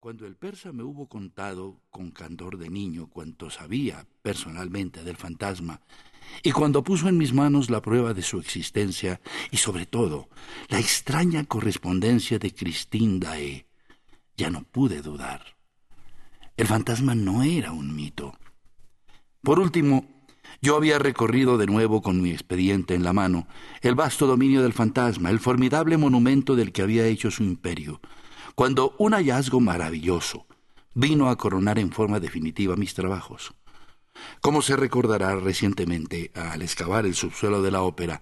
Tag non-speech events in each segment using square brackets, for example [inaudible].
Cuando el persa me hubo contado con candor de niño cuanto sabía personalmente del fantasma, y cuando puso en mis manos la prueba de su existencia y sobre todo la extraña correspondencia de Christine Dae, ya no pude dudar. El fantasma no era un mito. Por último, yo había recorrido de nuevo con mi expediente en la mano el vasto dominio del fantasma, el formidable monumento del que había hecho su imperio, cuando un hallazgo maravilloso vino a coronar en forma definitiva mis trabajos. Como se recordará recientemente, al excavar el subsuelo de la ópera,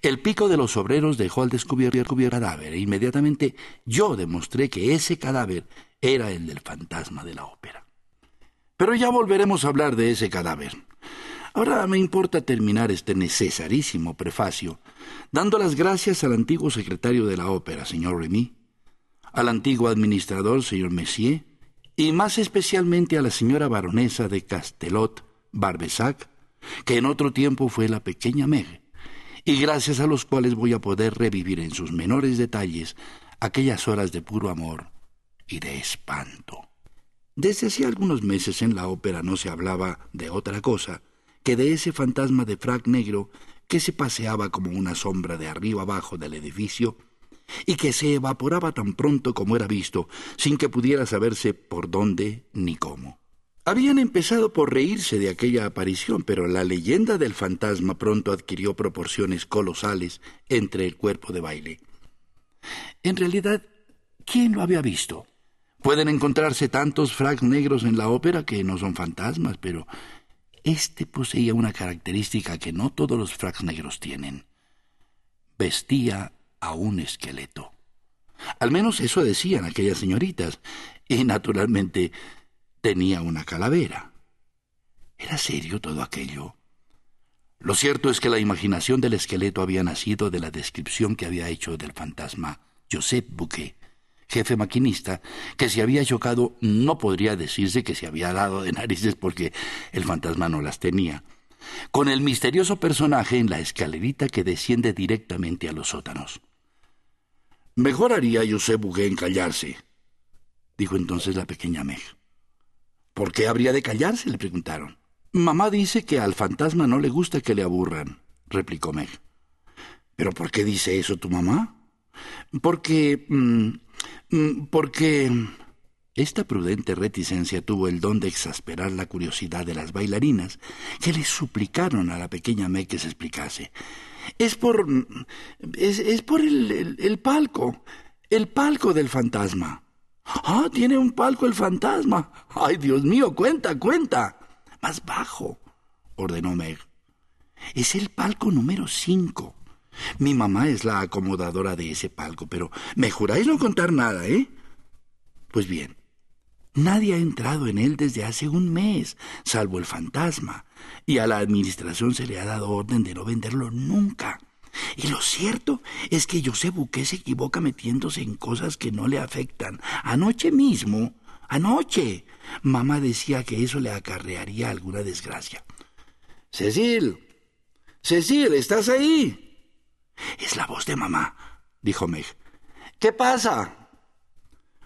el pico de los obreros dejó al descubierto el cadáver e inmediatamente yo demostré que ese cadáver era el del fantasma de la ópera. Pero ya volveremos a hablar de ese cadáver. Ahora me importa terminar este necesarísimo prefacio dando las gracias al antiguo secretario de la ópera, señor Remy, al antiguo administrador, señor Messier, y más especialmente a la señora baronesa de Castelot Barbesac, que en otro tiempo fue la pequeña Meg, y gracias a los cuales voy a poder revivir en sus menores detalles aquellas horas de puro amor y de espanto. Desde hacía algunos meses en la ópera no se hablaba de otra cosa que de ese fantasma de frac negro que se paseaba como una sombra de arriba abajo del edificio y que se evaporaba tan pronto como era visto, sin que pudiera saberse por dónde ni cómo. Habían empezado por reírse de aquella aparición, pero la leyenda del fantasma pronto adquirió proporciones colosales entre el cuerpo de baile. En realidad, ¿quién lo había visto? Pueden encontrarse tantos fracs negros en la ópera que no son fantasmas, pero este poseía una característica que no todos los fracs negros tienen. Vestía a un esqueleto. Al menos eso decían aquellas señoritas, y naturalmente tenía una calavera. ¿Era serio todo aquello? Lo cierto es que la imaginación del esqueleto había nacido de la descripción que había hecho del fantasma Joseph Bouquet, jefe maquinista, que si había chocado no podría decirse que se había dado de narices porque el fantasma no las tenía, con el misterioso personaje en la escalerita que desciende directamente a los sótanos. Mejor haría José Bouguet en callarse, dijo entonces la pequeña Meg. ¿Por qué habría de callarse? le preguntaron. Mamá dice que al fantasma no le gusta que le aburran, replicó Meg. ¿Pero por qué dice eso tu mamá? Porque... Mm, mm, porque... Esta prudente reticencia tuvo el don de exasperar la curiosidad de las bailarinas, que le suplicaron a la pequeña Meg que se explicase. Es por. es, por el, el, palco. El palco del fantasma. Ah, tiene un palco el fantasma. Ay, Dios mío, cuenta, cuenta. Más bajo, ordenó Meg. Es el palco número cinco. Mi mamá es la acomodadora de ese palco, pero me juráis no contar nada, ¿eh? Pues bien, Nadie ha entrado en él desde hace un mes, salvo el fantasma, y a la administración se le ha dado orden de no venderlo nunca. Y lo cierto es que José Buque se equivoca metiéndose en cosas que no le afectan. Anoche mismo, anoche, mamá decía que eso le acarrearía alguna desgracia. Cecil, Cecil, ¿estás ahí? Es la voz de mamá, dijo Meg. ¿Qué pasa?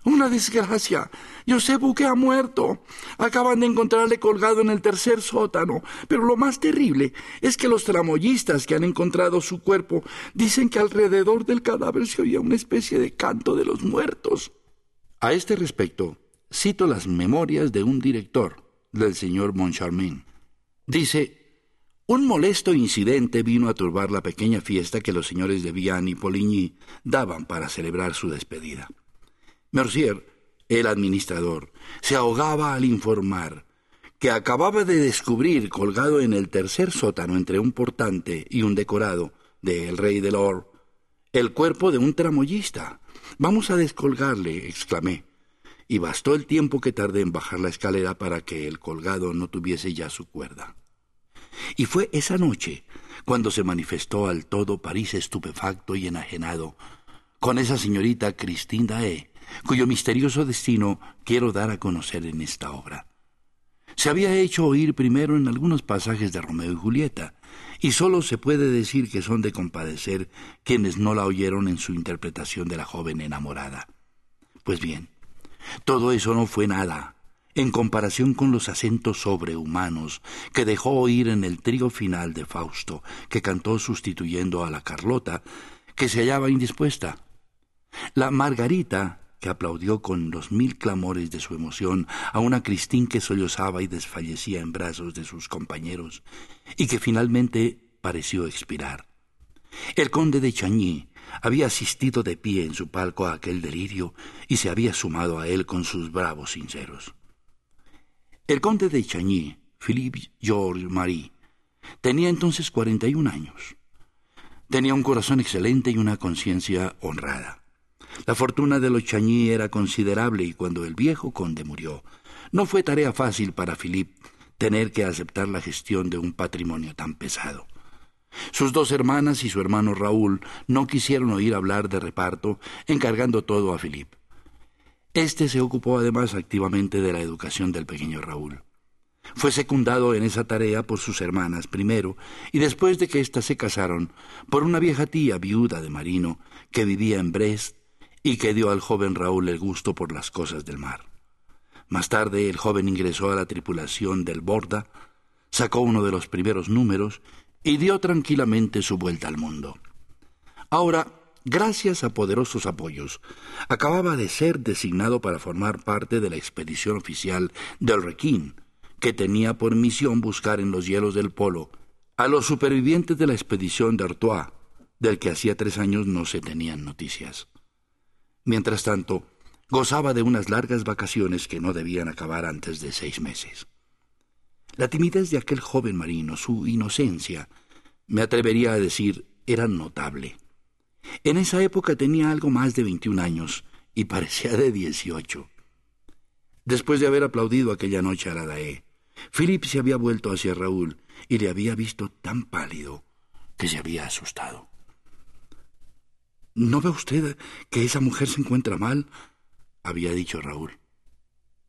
Una desgracia. José Buque ha muerto. Acaban de encontrarle colgado en el tercer sótano. Pero lo más terrible es que los tramoyistas que han encontrado su cuerpo dicen que alrededor del cadáver se oía una especie de canto de los muertos. A este respecto, cito las memorias de un director, del señor Moncharmin. Dice un molesto incidente vino a turbar la pequeña fiesta que los señores de Vian y Poligny daban para celebrar su despedida. Mercier, el administrador, se ahogaba al informar que acababa de descubrir colgado en el tercer sótano entre un portante y un decorado de El Rey del Or el cuerpo de un tramoyista. Vamos a descolgarle, exclamé, y bastó el tiempo que tardé en bajar la escalera para que el colgado no tuviese ya su cuerda. Y fue esa noche cuando se manifestó al todo París estupefacto y enajenado, con esa señorita Christine Dae, cuyo misterioso destino quiero dar a conocer en esta obra. Se había hecho oír primero en algunos pasajes de Romeo y Julieta, y sólo se puede decir que son de compadecer quienes no la oyeron en su interpretación de la joven enamorada. Pues bien, Todo eso no fue nada en comparación con los acentos sobrehumanos que dejó oír en el trío final de Fausto, que cantó sustituyendo a la Carlota, que se hallaba indispuesta. La Margarita, que aplaudió con los mil clamores de su emoción a una Cristín que sollozaba y desfallecía en brazos de sus compañeros, y que finalmente pareció expirar. El conde de Chagny había asistido de pie en su palco a aquel delirio y se había sumado a él con sus bravos sinceros. El conde de Chagny, Philippe Georges Marie, tenía entonces cuarenta y un años. Tenía un corazón excelente y una conciencia honrada. La fortuna de los Chagny era considerable y cuando el viejo conde murió, no fue tarea fácil para Philippe tener que aceptar la gestión de un patrimonio tan pesado. Sus dos hermanas y su hermano Raúl no quisieron oír hablar de reparto, encargando todo a Philippe. Este se ocupó además activamente de la educación del pequeño Raúl. Fue secundado en esa tarea por sus hermanas primero y después de que éstas se casaron por una vieja tía viuda de Marino que vivía en Brest y que dio al joven Raúl el gusto por las cosas del mar. Más tarde el joven ingresó a la tripulación del Borda, sacó uno de los primeros números y dio tranquilamente su vuelta al mundo. Ahora, gracias a poderosos apoyos, acababa de ser designado para formar parte de la expedición oficial del Requín, que tenía por misión buscar en los hielos del polo a los supervivientes de la expedición de Artois, del que hacía tres años no se tenían noticias. Mientras tanto, gozaba de unas largas vacaciones que no debían acabar antes de seis meses. La timidez de aquel joven marino, su inocencia, me atrevería a decir, era notable. En esa época tenía algo más de veintiún años y parecía de dieciocho. Después de haber aplaudido aquella noche a la Dae, Philip se había vuelto hacia Raúl y le había visto tan pálido que se había asustado. ¿No ve usted que esa mujer se encuentra mal? había dicho Raúl.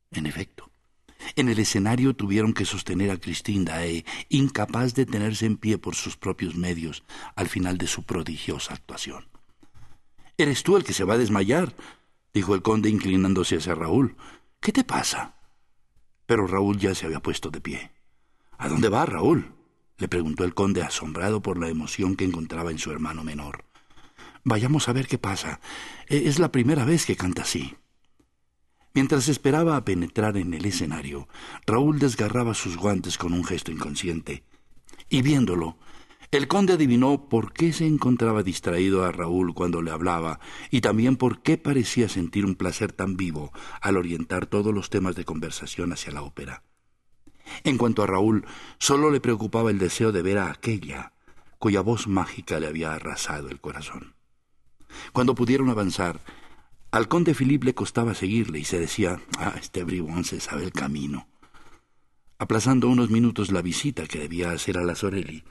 En efecto, en el escenario tuvieron que sostener a Christine Dae, incapaz de tenerse en pie por sus propios medios al final de su prodigiosa actuación. Eres tú el que se va a desmayar, dijo el conde inclinándose hacia Raúl. ¿Qué te pasa? Pero Raúl ya se había puesto de pie. ¿A dónde va, Raúl? le preguntó el conde asombrado por la emoción que encontraba en su hermano menor. Vayamos a ver qué pasa. E-, es la primera vez que canta así. Mientras esperaba a penetrar en el escenario, Raúl desgarraba sus guantes con un gesto inconsciente. Y viéndolo, el conde adivinó por qué se encontraba distraído a Raúl cuando le hablaba y también por qué parecía sentir un placer tan vivo al orientar todos los temas de conversación hacia la ópera. En cuanto a Raúl, solo le preocupaba el deseo de ver a aquella cuya voz mágica le había arrasado el corazón. Cuando pudieron avanzar, al conde Philippe le costaba seguirle y se decía, ah, este bribón se sabe el camino. Aplazando unos minutos la visita que debía hacer a la Sorelli,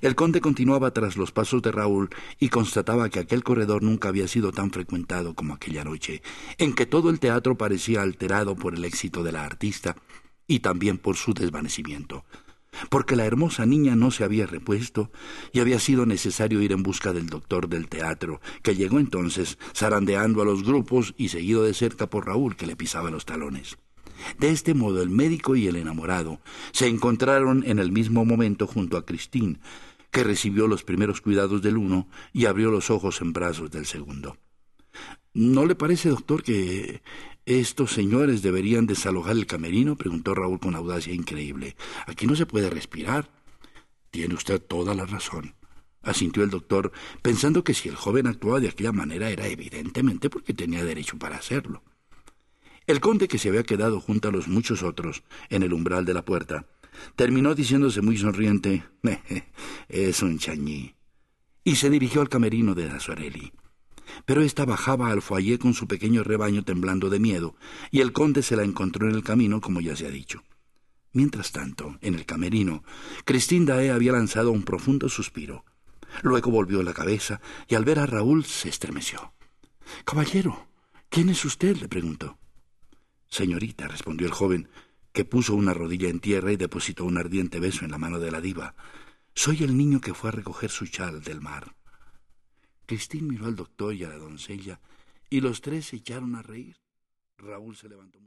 el conde continuaba tras los pasos de Raúl y constataba que aquel corredor nunca había sido tan frecuentado como aquella noche, en que todo el teatro parecía alterado por el éxito de la artista y también por su desvanecimiento porque la hermosa niña no se había repuesto y había sido necesario ir en busca del doctor del teatro, que llegó entonces zarandeando a los grupos y seguido de cerca por Raúl, que le pisaba los talones. De este modo el médico y el enamorado se encontraron en el mismo momento junto a Cristín, que recibió los primeros cuidados del uno y abrió los ojos en brazos del segundo. ¿No le parece, doctor, que ¿Estos señores deberían desalojar el camerino? preguntó Raúl con audacia increíble. Aquí no se puede respirar. Tiene usted toda la razón, asintió el doctor, pensando que si el joven actuaba de aquella manera era evidentemente porque tenía derecho para hacerlo. El conde, que se había quedado junto a los muchos otros en el umbral de la puerta, terminó diciéndose muy sonriente [laughs] Es un chañí. y se dirigió al camerino de Dazuarelli pero ésta bajaba al foyer con su pequeño rebaño temblando de miedo, y el conde se la encontró en el camino, como ya se ha dicho. Mientras tanto, en el camerino, Christine Dae había lanzado un profundo suspiro. Luego volvió la cabeza y al ver a Raúl se estremeció. Caballero, ¿quién es usted? le preguntó. Señorita, respondió el joven, que puso una rodilla en tierra y depositó un ardiente beso en la mano de la diva. Soy el niño que fue a recoger su chal del mar. Cristín miró al doctor y a la doncella, y los tres se echaron a reír. Raúl se levantó.